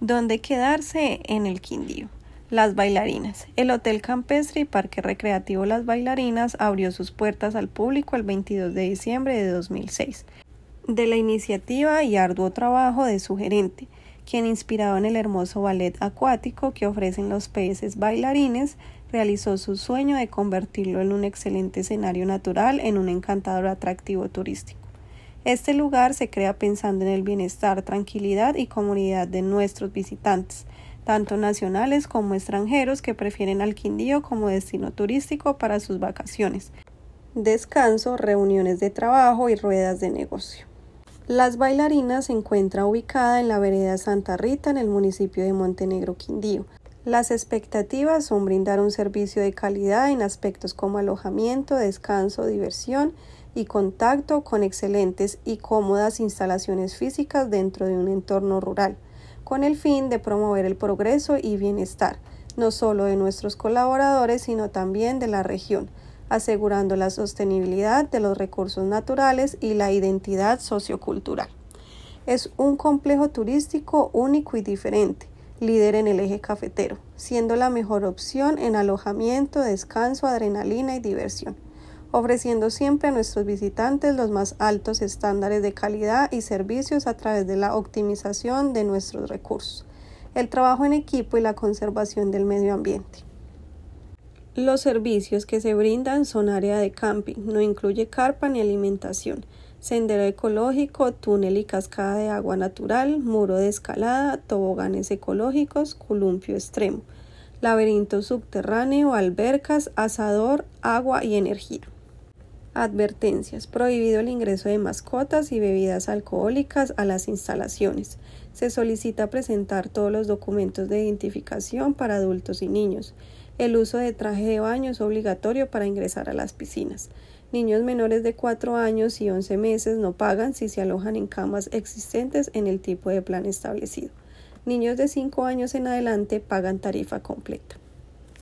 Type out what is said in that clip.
¿Dónde quedarse en el Quindío? Las bailarinas. El Hotel Campestre y Parque Recreativo Las Bailarinas abrió sus puertas al público el 22 de diciembre de 2006. De la iniciativa y arduo trabajo de su gerente, quien inspirado en el hermoso ballet acuático que ofrecen los peces bailarines, realizó su sueño de convertirlo en un excelente escenario natural en un encantador atractivo turístico. Este lugar se crea pensando en el bienestar, tranquilidad y comunidad de nuestros visitantes, tanto nacionales como extranjeros que prefieren al Quindío como destino turístico para sus vacaciones, descanso, reuniones de trabajo y ruedas de negocio. Las Bailarinas se encuentra ubicada en la vereda Santa Rita en el municipio de Montenegro, Quindío. Las expectativas son brindar un servicio de calidad en aspectos como alojamiento, descanso, diversión y contacto con excelentes y cómodas instalaciones físicas dentro de un entorno rural, con el fin de promover el progreso y bienestar, no solo de nuestros colaboradores, sino también de la región, asegurando la sostenibilidad de los recursos naturales y la identidad sociocultural. Es un complejo turístico único y diferente, líder en el eje cafetero, siendo la mejor opción en alojamiento, descanso, adrenalina y diversión ofreciendo siempre a nuestros visitantes los más altos estándares de calidad y servicios a través de la optimización de nuestros recursos, el trabajo en equipo y la conservación del medio ambiente. Los servicios que se brindan son área de camping, no incluye carpa ni alimentación, sendero ecológico, túnel y cascada de agua natural, muro de escalada, toboganes ecológicos, columpio extremo, laberinto subterráneo, albercas, asador, agua y energía. Advertencias. Prohibido el ingreso de mascotas y bebidas alcohólicas a las instalaciones. Se solicita presentar todos los documentos de identificación para adultos y niños. El uso de traje de baño es obligatorio para ingresar a las piscinas. Niños menores de 4 años y 11 meses no pagan si se alojan en camas existentes en el tipo de plan establecido. Niños de 5 años en adelante pagan tarifa completa.